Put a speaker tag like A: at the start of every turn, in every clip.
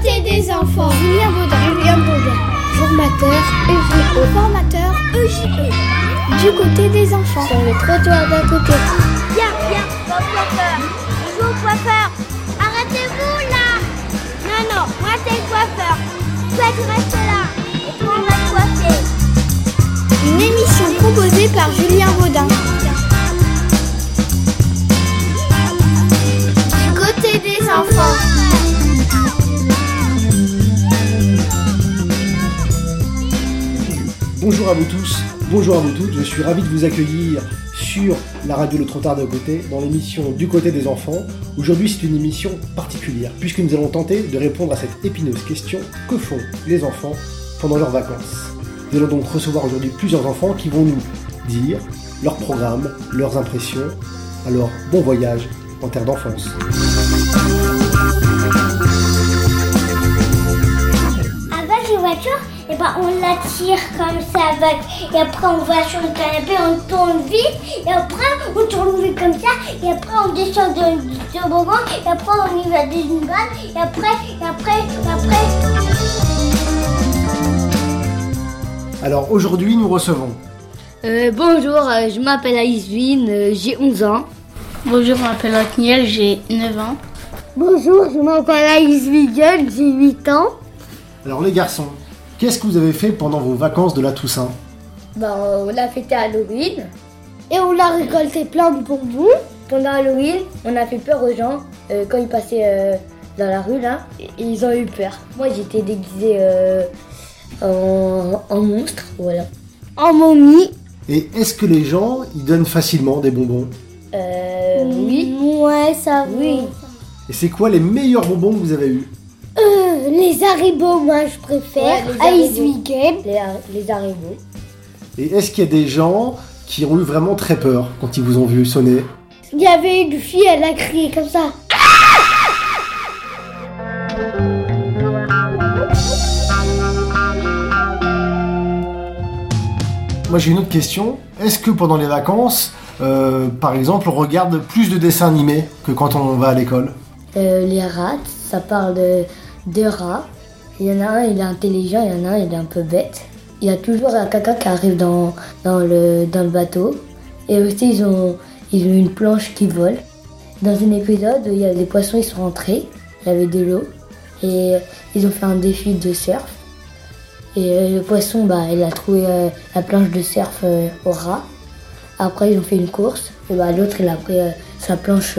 A: côté des enfants. Julien Baudin. Julien Baudin. Formateur EJE. Formateur EJE. Du côté des enfants. Sur le trottoir d'à côté.
B: Viens, viens, au coiffeur. Au coiffeur. Arrêtez-vous là. Non, non, moi c'est le coiffeur. Toi tu restes là. Et toi on va te coiffer.
A: Une émission proposée par Julien Baudin.
C: Bonjour à vous tous, bonjour à vous toutes, je suis ravi de vous accueillir sur la radio Le Trottard de côté dans l'émission Du côté des enfants. Aujourd'hui c'est une émission particulière puisque nous allons tenter de répondre à cette épineuse question que font les enfants pendant leurs vacances? Nous allons donc recevoir aujourd'hui plusieurs enfants qui vont nous dire leur programme, leurs impressions. Alors bon voyage en terre d'enfance.
B: Ben on la tire comme ça avec. Et après on va sur le canapé, on tourne vite. Et après on tourne vite comme ça. Et après on descend de, toboggan. Et après on y va d'une balle. Et après, et après, et après.
C: Alors aujourd'hui nous recevons
D: Euh, bonjour, euh, je m'appelle Aïsvin, euh, j'ai 11 ans.
E: Bonjour, je m'appelle Akniel, j'ai 9 ans.
D: Bonjour, je m'appelle Aïsvigel, j'ai 8 ans.
C: Alors les garçons, qu'est-ce que vous avez fait pendant vos vacances de la Toussaint?
D: Ben, on a fêté Halloween. Et on a récolté plein de bonbons. Pendant Halloween, on a fait peur aux gens euh, quand ils passaient euh, dans la rue là. Et ils ont eu peur. Moi j'étais déguisé euh, en, en monstre, voilà. En momie.
C: Et est-ce que les gens ils donnent facilement des bonbons?
D: Euh, oui.
A: Ouais, ça va.
D: Oui.
C: Et c'est quoi les meilleurs bonbons que vous avez eus?
A: Euh, les haribots, moi je préfère.
D: Ouais, les
A: Ice
D: Haribo.
A: Weekend.
D: Les, les haribots.
C: Et est-ce qu'il y a des gens qui ont eu vraiment très peur quand ils vous ont vu sonner?
A: Il y avait une fille, elle a crié comme ça.
C: Moi j'ai une autre question. Est-ce que pendant les vacances, euh, par exemple, on regarde plus de dessins animés que quand on va à l'école?
D: Euh, les rats, ça parle de, de rats. Il y en a un, il est intelligent, il y en a un, il est un peu bête. Il y a toujours un caca qui arrive dans, dans, le, bateau. Et aussi, ils ont, ils une planche qui vole. Dans un épisode, il poissons, ils sont rentrés. Il y avait de l'eau. Et ils ont fait un défi de surf. Et euh, le poisson, bah, il a trouvé euh, la planche de surf euh, au rat. Après, ils ont fait une course. Et bah, l'autre, il a pris sa planche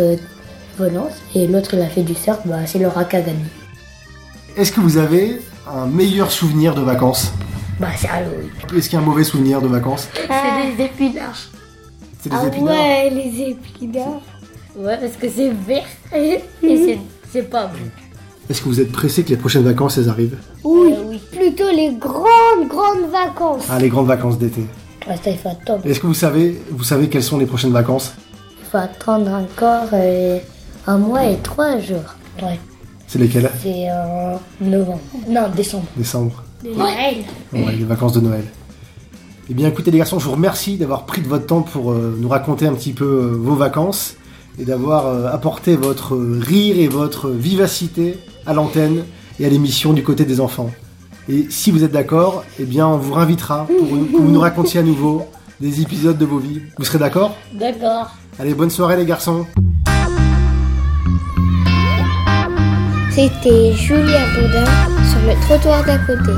D: volante. Et l'autre, il a fait du surf. Bah, c'est le rat qui a gagné.
C: Est-ce que vous avez un meilleur souvenir de vacances
D: Bah, c'est Halloween.
C: Est-ce qu'il y a un mauvais souvenir de vacances
E: C'est des épinards.
C: C'est des
A: Ah
C: épinards
A: ouais, les épinards.
D: Ouais, parce que c'est vert. Et c'est- c'est pas bon.
C: Est-ce que vous êtes pressé que les prochaines vacances elles arrivent
A: Oui,
D: Euh, oui.
A: plutôt les grandes, grandes vacances.
C: Ah, les grandes vacances d'été.
D: Ouais, ça, il faut attendre.
C: Est-ce que vous savez, vous savez quelles sont les prochaines vacances
D: Il faut attendre encore euh, un mois et trois jours. Ouais,
C: C'est lesquelles
D: c'est en novembre. Non, décembre.
C: Décembre.
A: Noël.
C: Ouais, les vacances de Noël. Eh bien, écoutez les garçons, je vous remercie d'avoir pris de votre temps pour euh, nous raconter un petit peu euh, vos vacances et d'avoir euh, apporté votre rire et votre vivacité à l'antenne et à l'émission du côté des enfants. Et si vous êtes d'accord, eh bien, on vous réinvitera pour que vous nous racontiez à nouveau des épisodes de vos vies. Vous serez d'accord?
D: D'accord.
C: Allez, bonne soirée les garçons.
A: C'était Julien Baudin sur le trottoir d'à côté.